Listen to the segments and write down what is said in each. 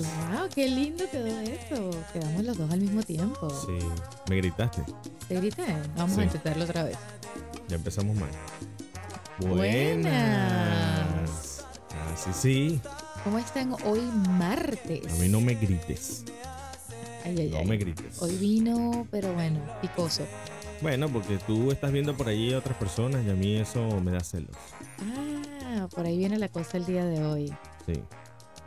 Wow, qué lindo quedó eso. Quedamos los dos al mismo tiempo. Sí, me gritaste. ¿Te grité? Vamos Sí. a intentarlo otra vez. Ya empezamos mal. Buenas. Ah, sí, sí. ¿Cómo están hoy martes? A mí no me grites. Ay, ay, No ay. me grites. Hoy vino, pero bueno, picoso. Bueno, porque tú estás viendo por allí a otras personas y a mí eso me da celos. Ah, por ahí viene la cosa el día de hoy. Sí.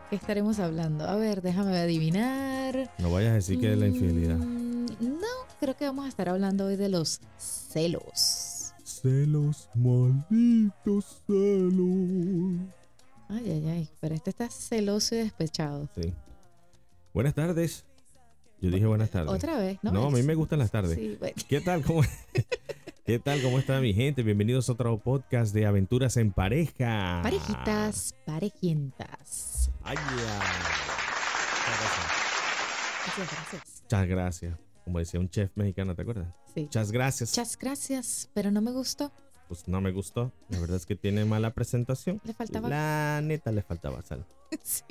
¿Qué estaremos hablando? A ver, déjame adivinar. No vayas a decir que es la infidelidad. Mm, No, creo que vamos a estar hablando hoy de los celos. Celos, malditos celos. Ay, ay, ay. Pero este está celoso y despechado. Sí. Buenas tardes. Yo dije buenas tardes. Otra vez, ¿no? No, a mí me gustan las tardes. Sí, bueno. ¿Qué tal? ¿Cómo, ¿Qué tal? ¿Cómo está mi gente? Bienvenidos a otro podcast de aventuras en pareja. Parejitas, parejientas. Ay, ya. Muchas gracias. Muchas gracias. Muchas gracias. Como decía un chef mexicano, ¿te acuerdas? Sí. Muchas gracias. Muchas gracias, pero no me gustó. Pues no me gustó. La verdad es que tiene mala presentación. Le faltaba. La neta le faltaba sal. Sí.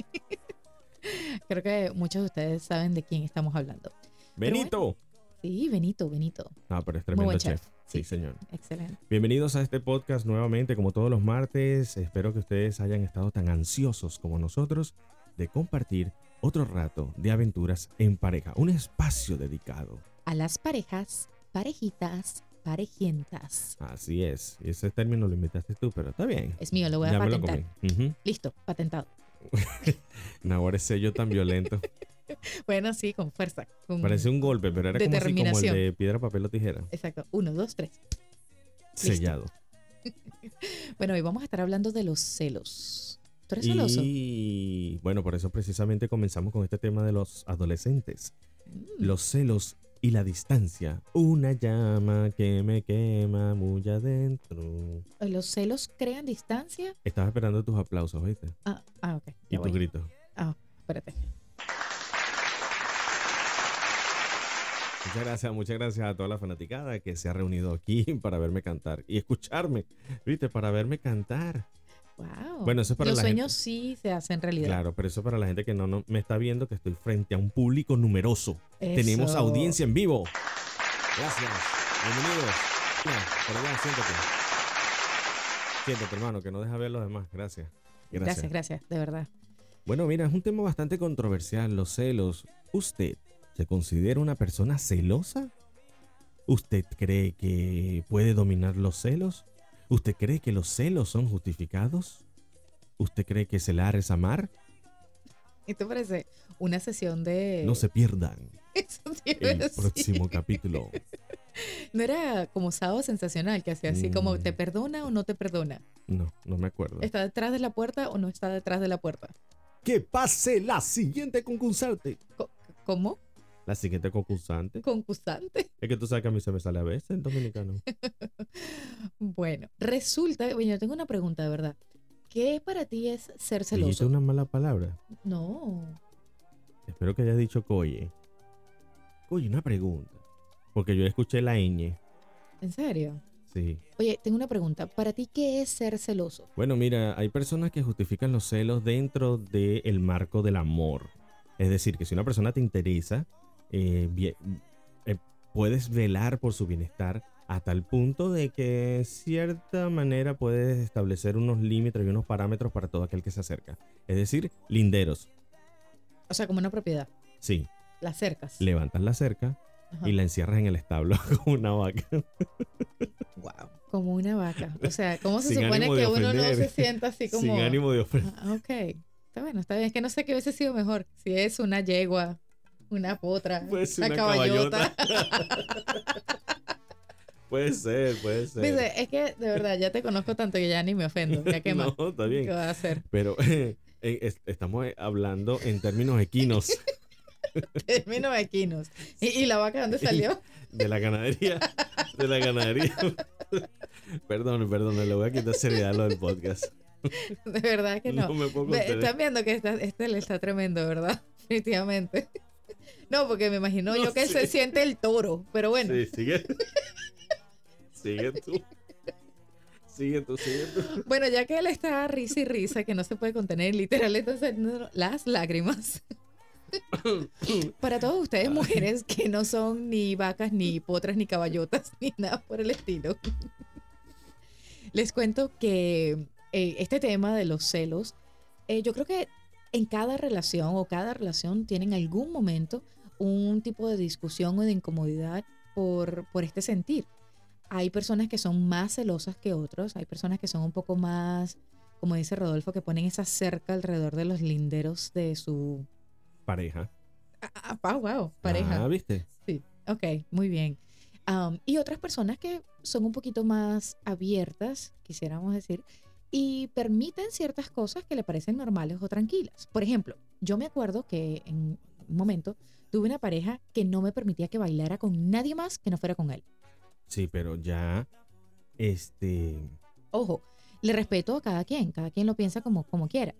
Creo que muchos de ustedes saben de quién estamos hablando. Benito. Sí, Benito, Benito. No, pero es Muy tremendo buen chef. chef. Sí, señor. Excelente. Bienvenidos a este podcast nuevamente, como todos los martes. Espero que ustedes hayan estado tan ansiosos como nosotros de compartir otro rato de aventuras en pareja. Un espacio dedicado. A las parejas, parejitas, parejientas. Así es. Y ese término lo inventaste tú, pero está bien. Es mío, lo voy a ya patentar. comí. Ujú. Listo, patentado. No, ahora ese sello tan violento. Bueno, sí, con fuerza. con- Parece un golpe, pero era como, como el de piedra, papel o tijera. Exacto. Uno, dos, tres. Sellado. Bueno, hoy vamos a estar hablando de los celos. ¿Tú eres celoso? Y bueno, por eso precisamente comenzamos con este tema de los adolescentes. Mm. Los celos y la distancia. Una llama que me quema muy adentro. ¿Los celos crean distancia? Estaba esperando tus aplausos, ¿viste? Ah, ah ok. Y ya tu voy. grito. Ah, espérate. Muchas gracias, muchas gracias a toda la fanaticada que se ha reunido aquí para verme cantar y escucharme, ¿viste? Para verme cantar. Wow. Bueno, eso es para Los la sueños sí se hacen realidad. Claro, pero eso para la gente que no, no me está viendo, que estoy frente a un público numeroso. Tenemos audiencia en vivo. Gracias. Bienvenidos. Mira, por allá, siéntate. Siéntate, hermano, que no deja ver los demás. Gracias. Gracias. Gracias, gracias, de verdad. Bueno, mira, es un tema bastante controversial, los celos. ¿Usted se considera una persona celosa? ¿Usted cree que puede dominar los celos? ¿Usted cree que los celos son justificados? ¿Usted cree que celar es amar? Esto parece una sesión de... No se pierdan Eso el decir. próximo capítulo. No era como sábado sensacional, que hacía así como Mm. te perdona o no te perdona. No, no me acuerdo. ¿Está detrás de la puerta o no está detrás de la puerta? Que pase la siguiente concursante. ¿Cómo? La siguiente concursante. Concursante. Es que tú sabes que a mí se me sale a veces en dominicano. Bueno, resulta, bueno, yo tengo una pregunta de verdad. ¿Qué para ti es ser Dijiste celoso? una mala palabra. No. Espero que hayas dicho coye. Coye, una pregunta. Porque yo escuché la ñ. ¿En serio? Sí. Oye, tengo una pregunta. ¿Para ti qué es ser celoso? Bueno, mira, hay personas que justifican los celos dentro del marco del amor. Es decir, que si una persona te interesa, eh, bien- eh, puedes velar por su bienestar a tal punto de que de cierta manera puedes establecer unos límites y unos parámetros para todo aquel que se acerca. Es decir, linderos. O sea, como una propiedad. Sí, La cercas. levantas la cerca Ajá. y la encierras en el establo como una vaca. Wow. Como una vaca. O sea, ¿cómo se Sin supone que uno no se sienta así como... Sin ánimo de ofender. Ah, ok. Está bueno, está bien. Es que no sé qué hubiese sido mejor. Si es una yegua, una potra, Puede ser una, una caballota. Puede ser, puede ser. Dice, es que de verdad ya te conozco tanto que ya ni me ofendo. Ya qué más. no, está ¿Qué bien. va a hacer? Pero eh, es- estamos hablando en términos equinos Términos equinos. ¿Y, y la vaca dónde salió? de la ganadería. De la ganadería. perdón, perdón, le voy a quitar seriedad a lo del podcast. De verdad que no. me puedo Ve, contener. Están viendo que está, este le está tremendo, ¿verdad? Definitivamente. No, porque me imagino No yo que se siente el toro. Pero bueno, Sí, sigue. Sigue tú. Sigue tú, sigue tú. Bueno, ya que él está risa y risa, que no se puede contener, literal, está saliendo las lágrimas. Para todos ustedes, mujeres que no son ni vacas, ni potras, ni caballotas, ni nada por el estilo. Les cuento que eh, este tema de los celos, eh, yo creo que en cada relación o cada relación tiene en algún momento un tipo de discusión o de incomodidad por, por este sentir. Hay personas que son más celosas que otros, hay personas que son un poco más, como dice Rodolfo, que ponen esa cerca alrededor de los linderos de su... Pareja. Ah, ah, wow, pareja. Ah, ¿viste? Sí, ok, muy bien. Am, y otras personas que son un poquito más abiertas, quisiéramos decir, y permiten ciertas cosas que le parecen normales o tranquilas. Por ejemplo, yo me acuerdo que en un momento tuve una pareja que no me permitía que bailara con nadie más que no fuera con él. Sí, pero ya, este, Ojo, le respeto a cada quien, cada quien lo piensa como, como quiera.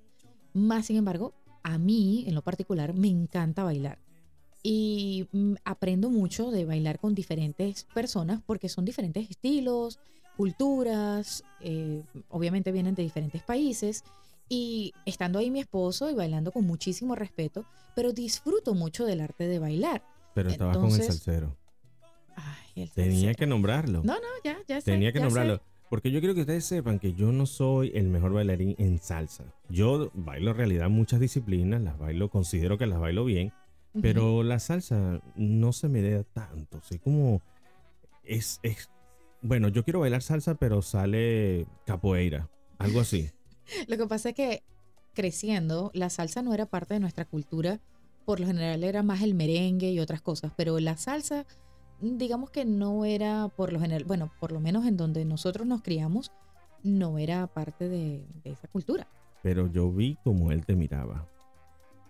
Más sin embargo, a mí en lo particular me encanta bailar. Y mm, aprendo mucho de bailar con diferentes personas porque son diferentes estilos, culturas, eh, obviamente vienen de diferentes países. Y estando ahí mi esposo y bailando con muchísimo respeto, pero disfruto mucho del arte de bailar. pero estaba con el salsero. Ay, el Tenía salsero. que nombrarlo. No, no, ya, ya sé, Tenía que ya sé. nombrarlo. Porque yo quiero que ustedes sepan que yo no soy el mejor bailarín en salsa. Yo bailo en realidad muchas disciplinas, las bailo, considero que las bailo bien, pero la salsa no se me da tanto. Soy como. Es, es. Bueno, yo quiero bailar salsa, pero sale capoeira. Algo así. Lo que pasa es que creciendo, la salsa no era parte de nuestra cultura. Por lo general era más el merengue y otras cosas, pero la salsa, mm, digamos que no era por lo general, bueno, por lo menos en donde nosotros nos criamos, no era parte de, de esa cultura. Pero yo vi como él te miraba.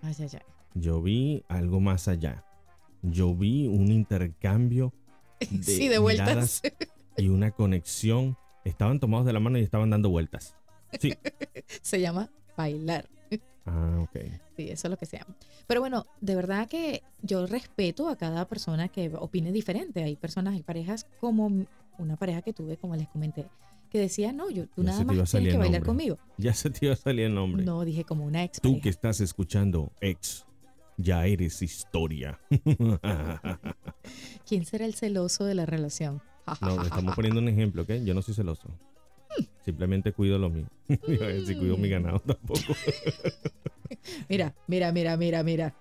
Ay, ay, ay. Yo vi algo más allá. Yo vi un intercambio de, sí, de vueltas. y una conexión. Estaban tomados de la mano y estaban dando vueltas. Sí. Se llama bailar. Ah, ok. Sí, eso es lo que se llama. Pero bueno, de verdad que yo respeto a cada persona que opine diferente. Hay personas, hay parejas como una pareja que tuve, como les comenté, que decía, no, yo, tú Ya nada más tienes que bailar conmigo. Ya se te iba a salir el nombre. No, dije como una ex Tú que estás escuchando ex, ya eres historia. ¿Quién será el celoso de la relación? no, estamos poniendo un ejemplo, ¿ok? Yo no soy celoso. Simplemente cuido lo mío. Decir, cuido mi ganado tampoco. Mira, mira, mira, mira, mira.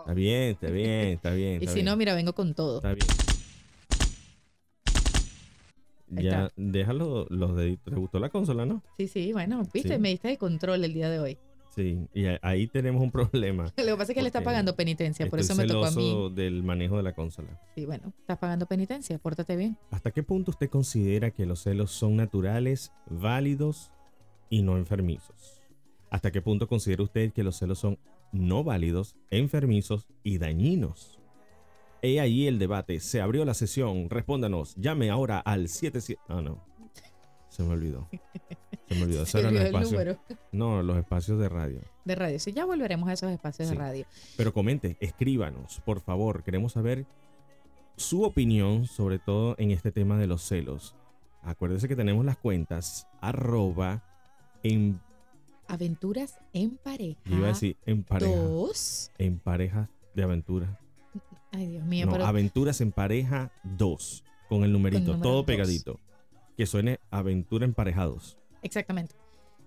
Está bien, está bien, está bien. Y si bien, no, mira, vengo con todo. Está bien. Ahí Ya, está. déjalo los deditos. ¿Te gustó la consola, no? Sí, sí, bueno, viste, Sí. me diste el control el día de hoy. Sí, y ahí tenemos un problema. Lo que pasa es que le está pagando penitencia, por eso me tocó a mí. del manejo de la consola. Sí, bueno, estás pagando penitencia, pórtate bien. ¿Hasta qué punto usted considera que los celos son naturales, válidos y no enfermizos? ¿Hasta qué punto considera usted que los celos son no válidos, enfermizos y dañinos? He ahí el debate. Se abrió la sesión. Respóndanos. Llame ahora al 77. Ah, no. Se me olvidó. Se me olvidó. Se olvidó el número No, los espacios de radio. de radio. Sí, ya volveremos a esos espacios Sí. de radio. Pero comente, escríbanos, por favor. Queremos saber su opinión, sobre todo en este tema de los celos. Acuérdese que tenemos las cuentas arroba en, Aventuras en pareja. yo iba a decir, en pareja. Dos. En parejas de aventura. Ay, Dios mío, No, pero aventuras en pareja 2. Con el numerito, todo dos. pegadito. Que suene aventura emparejados. exactamente.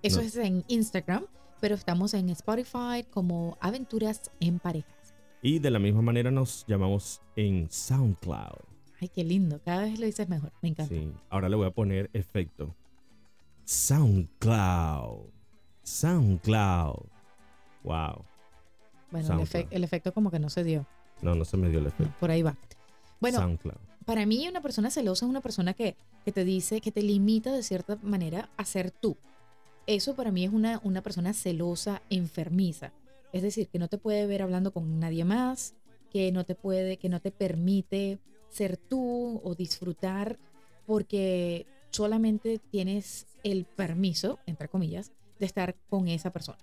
Eso No. es en Instagram, pero estamos en Spotify como Aventuras en parejas. Y de la misma manera nos llamamos en SoundCloud. Ay, qué lindo. Cada vez lo dices mejor. Me encanta. Sí, ahora le voy a poner efecto. SoundCloud. SoundCloud. Wow. Bueno, el, SoundCloud. efe- el efecto como que no se dio. No, no se me dio el efecto. Por ahí va. Bueno, SoundCloud. Para mí una persona celosa es una persona que, que te dice, que te limita de cierta manera a ser tú. Eso para mí es una, una persona celosa, enfermiza. Es decir, que no te puede ver hablando con nadie más, que no te puede, que no te permite ser tú o disfrutar porque solamente tienes el permiso, entre comillas, de estar con esa persona.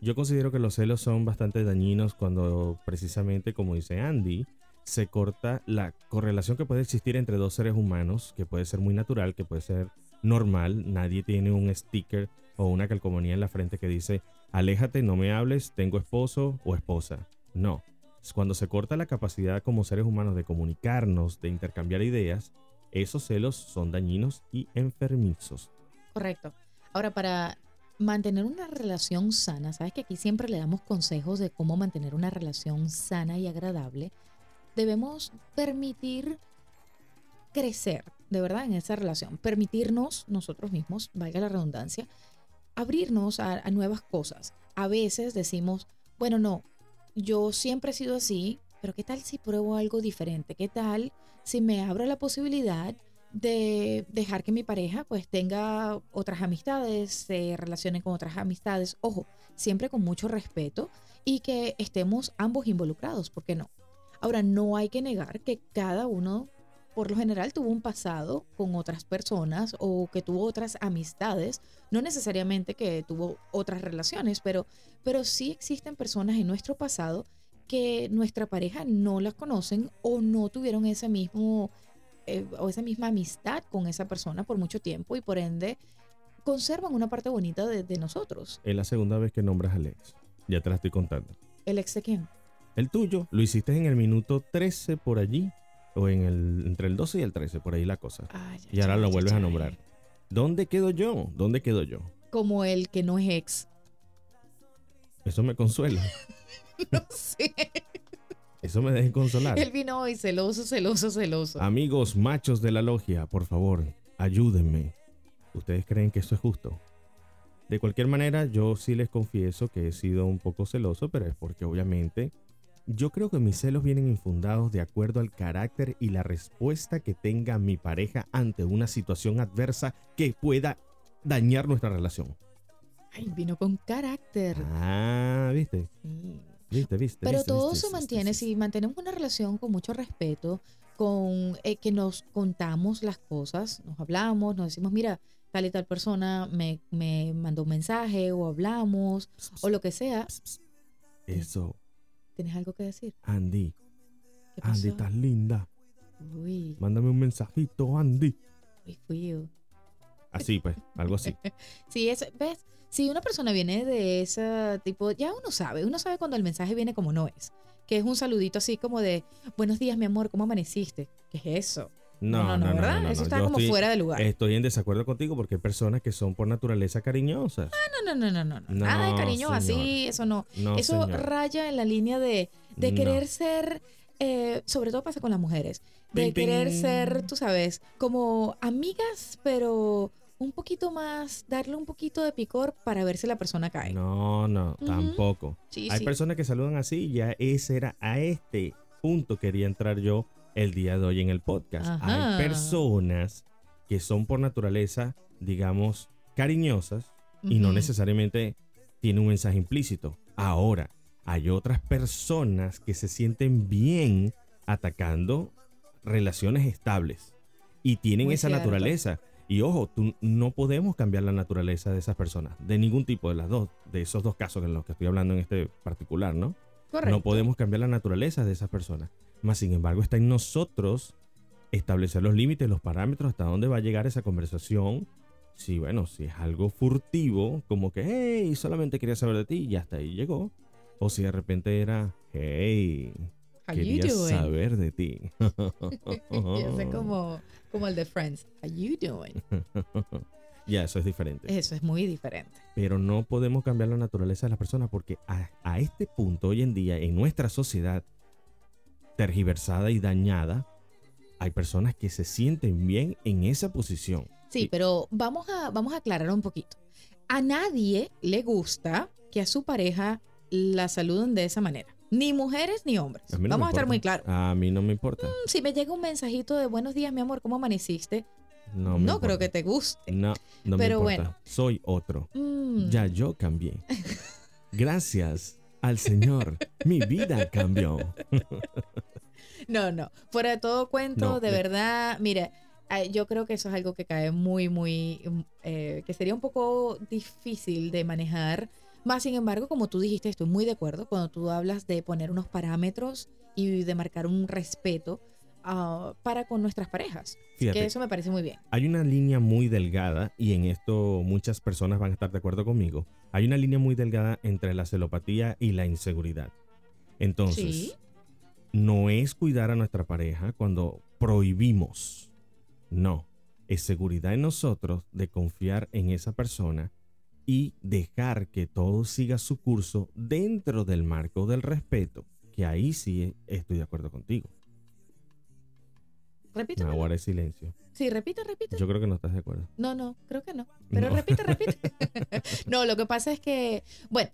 Yo considero que los celos son bastante dañinos cuando precisamente, como dice Andy, se corta la correlación que puede existir entre dos seres humanos, que puede ser muy natural, que puede ser normal. Nadie tiene un sticker o una calcomanía en la frente que dice, aléjate, no me hables, tengo esposo o esposa. No. Cuando se corta la capacidad como seres humanos de comunicarnos, de intercambiar ideas, esos celos son dañinos y enfermizos. Correcto. Ahora, para mantener una relación sana, sabes que aquí siempre le damos consejos de cómo mantener una relación sana y agradable. Debemos permitir crecer, de verdad, en esa relación. Permitirnos nosotros mismos, valga la redundancia, abrirnos a, nuevas cosas. A veces decimos, bueno, no, yo siempre he sido así, pero ¿qué tal si pruebo algo diferente? ¿Qué tal si me abro la posibilidad de dejar que mi pareja pues tenga otras amistades, se relacione con otras amistades? Ojo, siempre con mucho respeto y que estemos ambos involucrados, ¿por qué no? Ahora, no hay que negar que cada uno, por lo general, tuvo un pasado con otras personas o que tuvo otras amistades, no necesariamente que tuvo otras relaciones, pero, pero sí existen personas en nuestro pasado que nuestra pareja no las conocen o no tuvieron ese mismo eh, o esa misma amistad con esa persona por mucho tiempo y por ende conservan una parte bonita de, de nosotros. Es la segunda vez que nombras al ex. Ya te la estoy contando. ¿El ex de quién? El tuyo lo hiciste en el minuto 13 por allí, o en el entre el 12 y el 13, por ahí la cosa. Ay, ay, Y ahora lo vuelves a nombrar. ¿Dónde quedo yo? ¿Dónde quedo yo? Como el que no es ex. Eso me consuela. No sé. Eso me deja consolar. Él vino hoy celoso, celoso, celoso. Amigos machos de la logia, por favor, ayúdenme. ¿Ustedes creen que eso es justo? De cualquier manera, yo sí les confieso que he sido un poco celoso, pero es porque obviamente yo creo que mis celos vienen infundados de acuerdo al carácter y la respuesta que tenga mi pareja ante una situación adversa que pueda dañar nuestra relación. Ay, vino con carácter. Ah, ¿viste? Sí. ¿Viste? ¿Viste? Pero ¿Viste? todo ¿Viste? se mantiene si mantenemos una relación con mucho respeto, con eh, que nos contamos las cosas, nos hablamos, nos decimos, mira, tal y tal persona me, me mandó un mensaje o hablamos o lo que sea. Eso, ¿Tienes algo que decir? Andy. ¿Qué Andy, estás linda. Uy, Mándame un mensajito, Andy. uy. Así pues, algo así. Sí, es, ¿ves? Si una persona viene de ese tipo, ya uno sabe, uno sabe cuando el mensaje viene como no es. Que es un saludito así como de, buenos días, mi amor, ¿cómo amaneciste? ¿Qué es eso? No, no, no, ¿verdad? no, Eso está Yo como estoy- fuera de lugar. Estoy en desacuerdo contigo porque hay personas que son por naturaleza cariñosas. no, no, no, no, no. No, Nada de cariño señora. así, eso no. Eso raya en la línea de, de querer ser, eh, sobre todo pasa con las mujeres, de Ping, querer ping. ser, tú sabes, como amigas, pero un poquito más, darle un poquito de picor para ver si la persona cae. No, no, tampoco. Sí, Hay sí. personas que saludan así y ya ese era a este punto quería entrar yo el día de hoy en el podcast. Ajá. Hay personas que son por naturaleza, digamos, cariñosas y no necesariamente tiene un mensaje implícito. Ahora, hay otras personas que se sienten bien atacando relaciones estables y tienen Muy esa cierto. naturaleza. Y ojo, tú, no podemos cambiar la naturaleza de esas personas, de ningún tipo de las dos, de esos dos casos en los que estoy hablando en este particular, ¿no? Correcto. No podemos cambiar la naturaleza de esas personas. Más sin embargo, está en nosotros establecer los límites, los parámetros, hasta dónde va a llegar esa conversación. Si, bueno, si es algo furtivo, como que, hey, solamente quería saber de ti y hasta ahí llegó. O si de repente era, hey, How you quería doing? saber de ti. Sé como, como el de Friends. How you doing? ya, eso es diferente. Eso es muy diferente. Pero no podemos cambiar la naturaleza de las personas porque a, a este punto, hoy en día, en nuestra sociedad tergiversada y dañada, hay personas que se sienten bien en esa posición. Sí, pero vamos a, vamos a aclarar un poquito. A nadie le gusta que a su pareja la saluden de esa manera. Ni mujeres ni hombres. A no vamos a estar muy claros. A mí no me importa. Si me llega un mensajito de buenos días, mi amor, ¿cómo amaneciste? No, No, me creo importa. que te guste. No, no Pero me importa. bueno. Soy otro. Mm, Ya yo cambié. Gracias al Señor, mi vida cambió. No, no. Fuera de todo cuento, No, de verdad, mira, yo creo que eso es algo que cae muy, muy, mm, eh, que sería un poco difícil de manejar Más sin embargo, como tú dijiste, estoy muy de acuerdo cuando tú hablas de poner unos parámetros y de marcar un respeto ah, para con nuestras parejas. Fíjate. Que eso me parece muy bien. Hay una línea muy delgada, y en esto muchas personas van a estar de acuerdo conmigo. Hay una línea muy delgada entre la celopatía y la inseguridad. Entonces, Sí. no es cuidar a nuestra pareja cuando prohibimos. No, es seguridad en nosotros de confiar en esa persona y dejar que todo siga su curso dentro del marco del respeto, que ahí sí estoy de acuerdo contigo. Repite. Silencio. Sí, repite, repite. Yo creo que no estás de acuerdo. No, no, creo que no. Pero No. repite, repite. no, lo que pasa es que, bueno,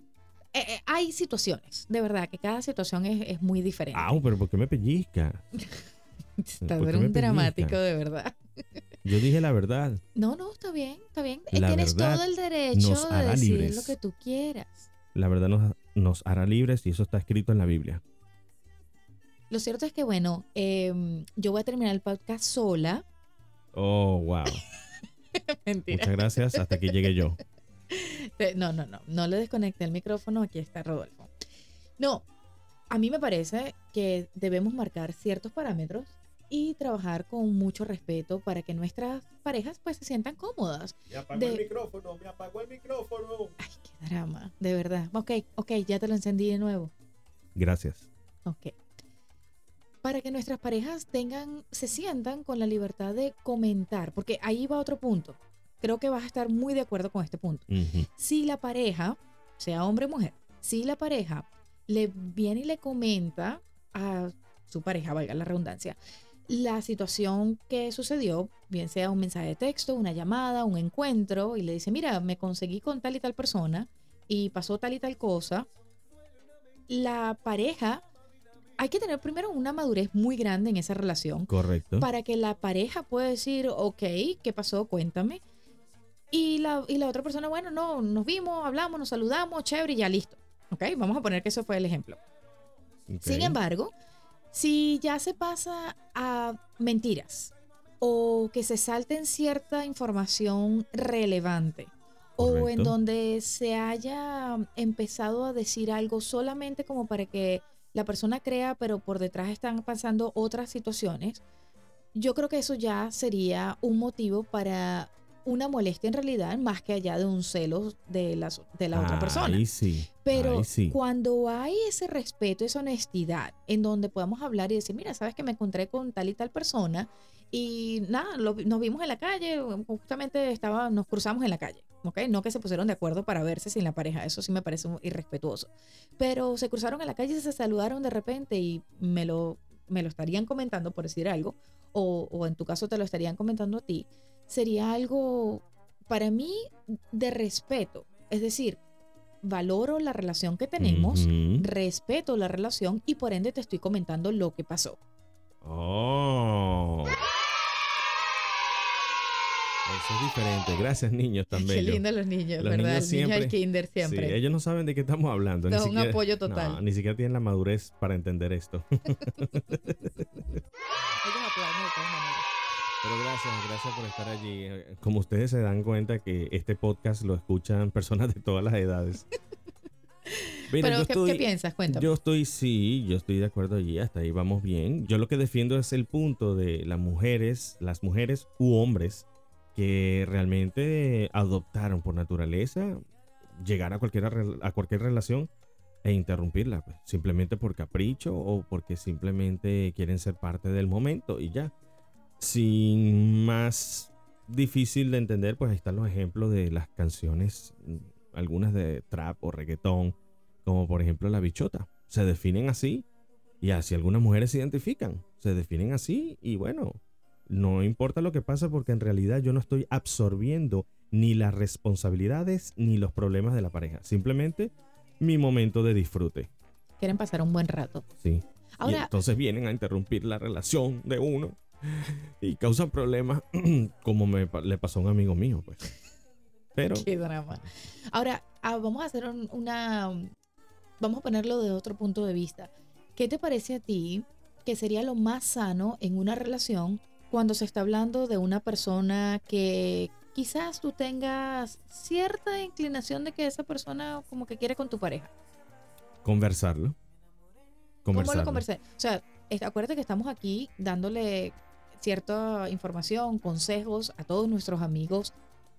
eh, eh, hay situaciones, de verdad, que cada situación es, es muy diferente. Ah, pero ¿por qué me pellizca? Está ¿por qué un dramático, de verdad. Yo dije la verdad. No, no, está bien, está bien. La Tienes todo el derecho de decir libres. lo que tú quieras. La verdad nos, nos hará libres y eso está escrito en la Biblia. Lo cierto es que, bueno, em, yo voy a terminar el podcast sola. Oh, wow. Mentira. Muchas gracias. Hasta aquí llegué yo. Eh, No, no, no. No le desconecté el micrófono. Aquí está Rodolfo. No, a mí me parece que debemos marcar ciertos parámetros y trabajar con mucho respeto para que nuestras parejas pues se sientan cómodas. Me apagó De- micrófono, me apagó el micrófono. Ay, qué drama, de verdad. Ok, ok, ya te lo encendí de nuevo. Gracias. Ok. Para que nuestras parejas tengan, se sientan con la libertad de comentar, porque ahí va otro punto. Creo que vas a estar muy de acuerdo con este punto. Si la pareja, sea hombre o mujer, si la pareja le viene y le comenta a su pareja, valga la redundancia, la situación que sucedió, bien sea un mensaje de texto, una llamada, un encuentro, y le dice, mira, me conseguí con tal y tal persona y pasó tal y tal cosa, la pareja, hay que tener primero una madurez muy grande en esa relación Correcto. para que la pareja pueda decir, ok, ¿qué pasó? Cuéntame. Y la, y la otra persona, bueno, no, nos vimos, hablamos, nos saludamos, chévere, y ya listo. Ok, vamos a poner que eso fue el ejemplo. Sin embargo, si ya se pasa a mentiras o que se salten cierta información relevante o en donde se haya empezado a decir algo solamente como para que la persona crea, pero por detrás están pasando otras situaciones, yo creo que eso ya sería un motivo para una molestia en realidad, más que allá de un celo de la, de la otra persona. Ahí sí. Pero ahí sí. cuando hay ese respeto, esa honestidad, en donde podemos hablar y decir, mira, sabes que me encontré con tal y tal persona y nada, lo- nos vimos en la calle, justamente estaba, nos cruzamos en la calle, ¿ok? No que se pusieron de acuerdo para verse sin la pareja, eso sí me parece irrespetuoso. Pero se cruzaron en la calle y se saludaron de repente y me lo, me lo estarían comentando, por decir algo, o, o en tu caso te lo estarían comentando a ti, sería algo para mí de respeto. Es decir, valoro la relación que tenemos, respeto la relación y por ende te estoy comentando lo que pasó. Oh. Eso es diferente. Gracias, niños, Qué también. lindo los niños, Los ¿verdad? niños El niño siempre- del kinder siempre. Sí, ellos no saben de qué estamos hablando. Ni un siquiera- apoyo total. No, ni siquiera tienen la madurez para entender esto. Ellos aplauden de todas maneras. Pero gracias, gracias por estar allí. Como ustedes se dan cuenta que este podcast lo escuchan personas de todas las edades. Mira, Pero, ¿qué, estoy- qué piensas? Cuéntame. Yo estoy, sí, yo estoy de acuerdo allí, hasta ahí vamos bien. Yo lo que defiendo es el punto de las mujeres, las mujeres u hombres que realmente adoptaron por naturaleza llegar a cualquier, a cualquier relación e interrumpirla, pues, simplemente por capricho o porque simplemente quieren ser parte del momento y ya. Sin más difícil de entender, pues están los ejemplos de las canciones, mm, algunas de trap o reggaetón, como por ejemplo la bichota. Se definen así y así algunas mujeres se identifican. Se definen así y bueno, no importa lo que pase porque en realidad yo no estoy absorbiendo ni las responsabilidades ni los problemas de la pareja. Simplemente mi momento de disfrute. Quieren pasar un buen rato. Sí. y Ahora, entonces vienen a interrumpir la relación de uno y causan problemas como me le pasó a un amigo mío, pues. Pero qué drama. Ahora, ah, vamos a hacer un- una. Vamos a ponerlo de otro punto de vista. ¿Qué te parece a ti que sería lo más sano en una relación cuando se está hablando de una persona que quizás tú tengas cierta inclinación de que esa persona como que quiere con tu pareja. Conversarlo. ¿Cómo Conversarlo. lo conversé? O sea, acuérdate que estamos aquí dándole cierta información, consejos a todos nuestros amigos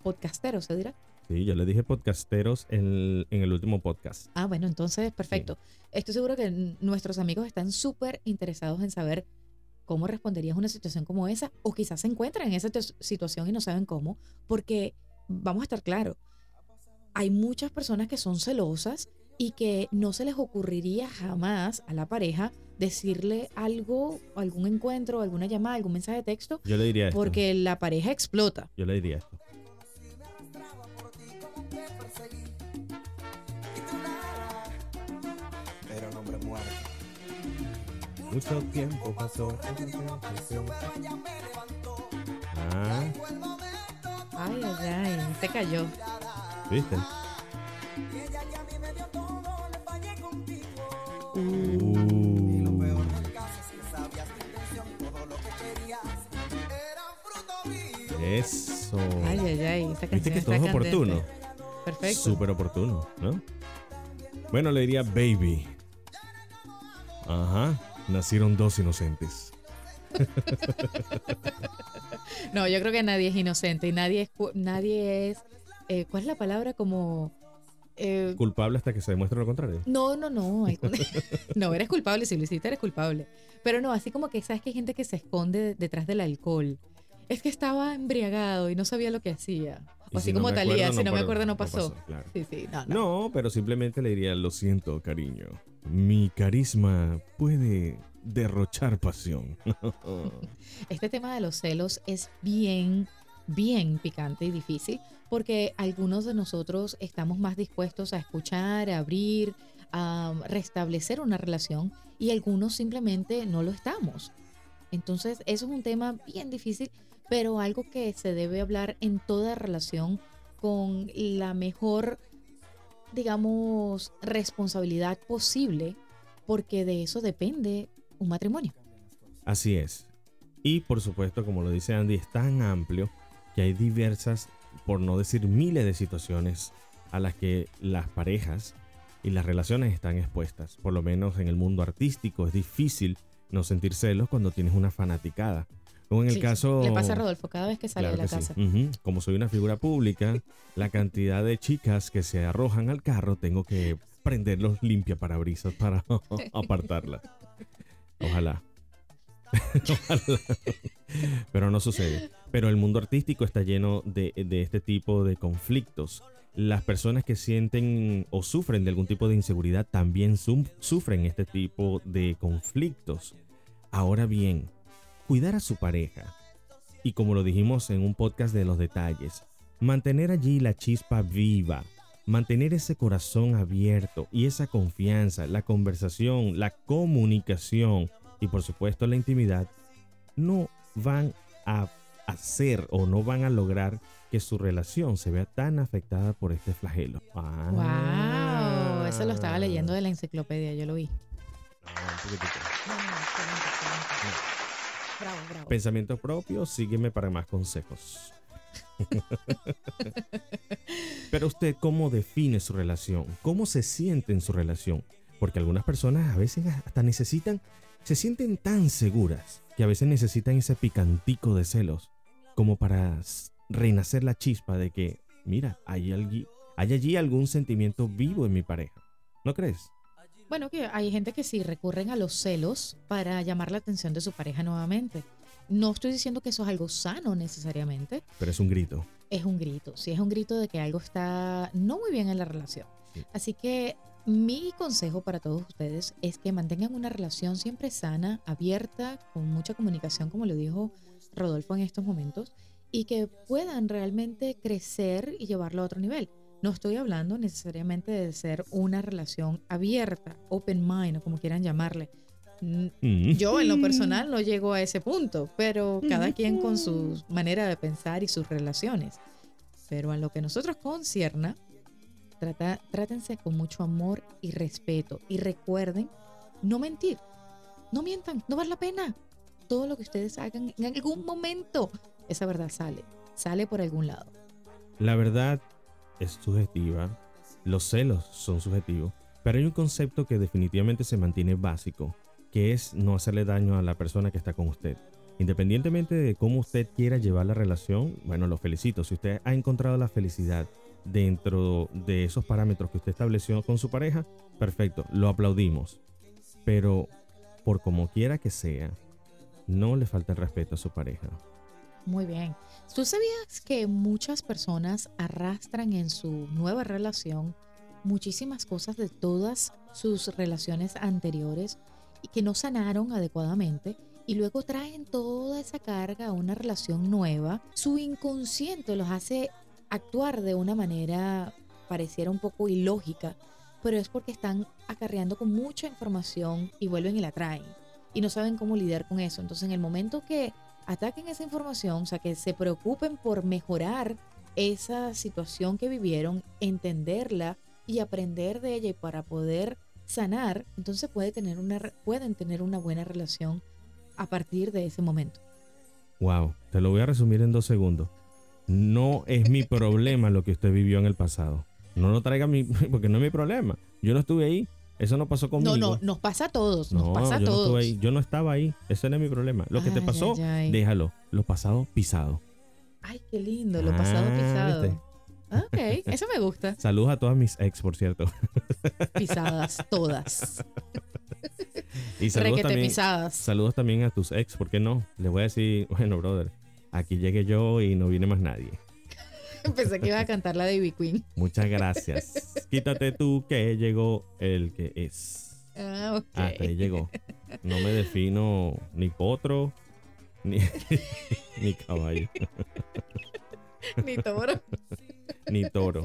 podcasteros, ¿se dirá? Sí, yo le dije podcasteros en, en el último podcast. Ah, bueno, entonces perfecto. Estoy seguro que nuestros amigos están súper interesados en saber cómo responderías a una situación como esa o quizás se encuentran en esa situación y no saben cómo, porque vamos a estar claros, hay muchas personas que son celosas y que no se les ocurriría jamás a la pareja decirle algo, algún encuentro, alguna llamada, algún mensaje de texto, Yo le diría esto. porque la pareja explota. Yo le diría esto. Mucho tiempo pasó. Ah, Ay, ay, ay, se cayó. ¿viste? Uh, mío. eso. Ay, ay, ay, esa ¿Viste que todo es oportuno? Perfecto. Súper oportuno, ¿no? Bueno, le diría baby. Ajá. Nacieron dos inocentes. No, yo creo que nadie es inocente y nadie es, nadie es, eh, ¿cuál es la palabra? Como, eh, Culpable hasta que se demuestre lo contrario. no, no, no, no, eres culpable, si lo hiciste eres culpable, pero no, así como que sabes que hay gente que se esconde detrás del alcohol. Es que estaba embriagado y no sabía lo que hacía. O así si no como me Talía, acuerdo, si no me no acuerdo no pasó, pasó. claro. Sí, sí, no, no. No, pero simplemente le diría, lo siento, cariño. Mi carisma puede derrochar pasión. Este tema de los celos es bien, bien picante y difícil porque algunos de nosotros estamos más dispuestos a escuchar, a abrir, a restablecer una relación y algunos simplemente no lo estamos. Entonces, eso es un tema bien difícil, pero algo que se debe hablar en toda relación con la mejor, digamos, responsabilidad posible, porque de eso depende un matrimonio. Así es. Y por supuesto, como lo dice Andy, es tan amplio que hay diversas, por no decir miles de situaciones a las que las parejas y las relaciones están expuestas. Por lo menos en el mundo artístico es difícil no sentir celos cuando tienes una fanaticada. O en el Sí, caso... Le pasa a Rodolfo cada vez que sale Claro de la que sí. casa. Ujú. Como soy una figura pública, la cantidad de chicas que se arrojan al carro, tengo que prender los limpiaparabrisas para apartarlas. Ojalá. Ojalá. Pero no sucede. Pero el mundo artístico está lleno de, de este tipo de conflictos. Las personas que sienten o sufren de algún tipo de inseguridad también sufren este tipo de conflictos. Ahora bien, cuidar a su pareja y como lo dijimos en un podcast de los detalles, mantener allí la chispa viva, mantener ese corazón abierto y esa confianza, la conversación, la comunicación y por supuesto la intimidad, no van a hacer o no van a lograr que su relación se vea tan afectada por este flagelo. Ah. Wow, eso lo estaba leyendo de la enciclopedia, yo lo vi. Ah, un Bravo, bravo. Pensamiento propio, sígueme para más consejos. Pero usted, ¿cómo define su relación? ¿Cómo se siente en su relación? Porque algunas personas a veces hasta necesitan, se sienten tan seguras que a veces necesitan ese picantico de celos como para renacer la chispa de que, mira, hay, allí, hay allí algún sentimiento vivo en mi pareja. ¿No crees? Bueno, que hay gente que sí recurren a los celos para llamar la atención de su pareja nuevamente. No estoy diciendo que eso es algo sano necesariamente, Pero es un grito. es un grito, sí es un grito de que algo está no muy bien en la relación. Sí. Así que mi consejo para todos ustedes es que mantengan una relación siempre sana, abierta, con mucha comunicación, como lo dijo Rodolfo en estos momentos, y que puedan realmente crecer y llevarlo a otro nivel. No estoy hablando necesariamente de ser una relación abierta, open mind o como quieran llamarle. Mm, Mm. yo en lo personal no llego a ese punto, pero cada quien con su manera de pensar y sus relaciones. Pero en lo que nosotros concierna, trata, trátense con mucho amor y respeto. Y recuerden no mentir. No mientan, no vale la pena. Todo lo que ustedes hagan en algún momento, esa verdad sale. Sale por algún lado. La verdad es subjetiva, los celos son subjetivos, pero hay un concepto que definitivamente se mantiene básico, que es no hacerle daño a la persona que está con usted. Independientemente de cómo usted quiera llevar la relación, bueno, lo felicito. Si usted ha encontrado la felicidad dentro de esos parámetros que usted estableció con su pareja, perfecto, lo aplaudimos. Pero por como quiera que sea, no le falta el respeto a su pareja. Muy bien. ¿Tú sabías que muchas personas arrastran en su nueva relación muchísimas cosas de todas sus relaciones anteriores y que no sanaron adecuadamente? Y luego traen toda esa carga a una relación nueva. Su inconsciente los hace actuar de una manera pareciera un poco ilógica, pero es porque están acarreando con mucha información y vuelven y la traen. Y no saben cómo lidiar con eso. Entonces en el momento que ataquen esa información, o sea, que se preocupen por mejorar esa situación que vivieron, entenderla y aprender de ella y para poder sanar, entonces puede tener una, pueden tener una buena relación a partir de ese momento. Wow, te lo voy a resumir en dos segundos. No es mi problema lo que usted vivió en el pasado. No lo traiga mí, porque no es mi problema. Yo no estuve ahí. Eso no pasó conmigo. No, no, nos pasa a todos. Nos pasa a yo todos. No ahí. Yo no estaba ahí. Ese no es mi problema. Lo que te pasó, ay, ay. déjalo. Lo pasado, pisado. Ay, qué lindo, lo pasado Ah, pisado. ¿viste? Ok, eso me gusta. Saludos a todas mis ex, por cierto. Pisadas, todas. Y saludos también, pisadas. saludos también a tus ex, ¿por qué no? Les voy a decir, bueno, brother, aquí llegué yo y no viene más nadie. Pensé que iba a cantar la de Ivy Queen. Muchas gracias. Quítate tú que llegó el que es. Ah, ok. Hasta ahí llegó. No me defino ni potro ni, ni caballo, Ni toro. ni toro.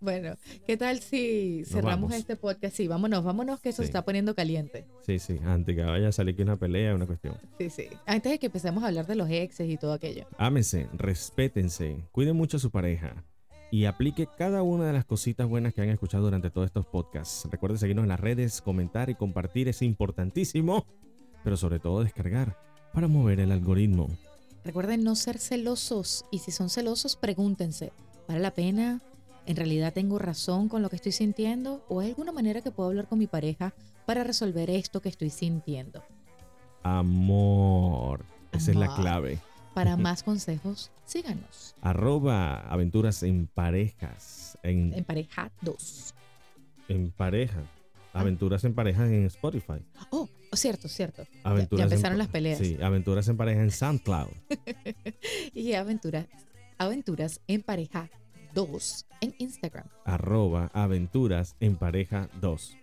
Bueno, ¿qué tal si cerramos este podcast? Sí, vámonos, vámonos, que eso Sí. se está poniendo caliente. Sí, sí, antes que vaya a salir aquí una pelea, una cuestión. Sí, sí. Antes de que empecemos a hablar de los exes y todo aquello. Ámense, respétense, cuiden mucho a su pareja y aplique cada una de las cositas buenas que han escuchado durante todos estos podcasts. Recuerden seguirnos en las redes, comentar y compartir, es importantísimo, pero sobre todo descargar para mover el algoritmo. Recuerden no ser celosos y si son celosos, pregúntense, ¿vale la pena? ¿En realidad tengo razón con lo que estoy sintiendo? ¿O hay alguna manera que puedo hablar con mi pareja para resolver esto que estoy sintiendo? Amor, esa es la clave. Para más consejos, síganos. Arroba aventuras en parejas, en, En pareja 2. en pareja. Aventuras en parejas en Spotify. Oh, cierto, cierto. Ya- Aventuras ya empezaron las peleas. Sí, aventuras en pareja en SoundCloud. Y aventuras, aventuras en pareja 2 en Instagram. Arroba aventuras en pareja 2.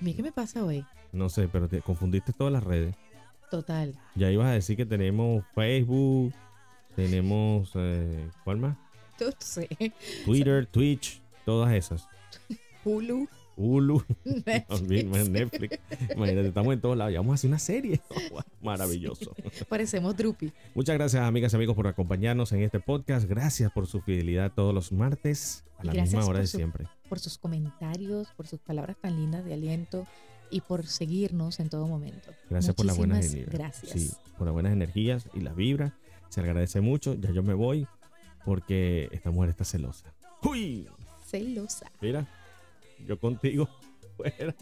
Mira qué me pasa hoy. No sé, pero te confundiste todas las redes. Total. Ya ibas a decir que tenemos Facebook, tenemos, eh, ¿cuál más? Sé. Twitter, Twitch, todas esas. Hulu. Hulu, Netflix. Netflix. Netflix. Imagínate, estamos en todos lados. Ya vamos a hacer una serie. Maravilloso. Parecemos Drupi. Muchas gracias, amigas y amigos, por acompañarnos en este podcast. Gracias por su fidelidad todos los martes a la misma hora de su- siempre. por sus comentarios, por sus palabras tan lindas de aliento y por seguirnos en todo momento. Gracias por las buenas energías. Gracias. Sí, por las buenas energías y las vibras. Se agradece mucho. Ya yo me voy porque esta mujer está celosa. ¡Uy! Celosa. Mira, yo contigo. Fuera.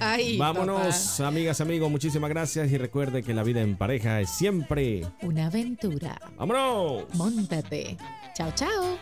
Ay, Vámonos, amigas, amigos. Muchísimas gracias. Y recuerde que la vida en pareja es siempre. Una aventura. ¡Vámonos! Móntate. Chao, chao.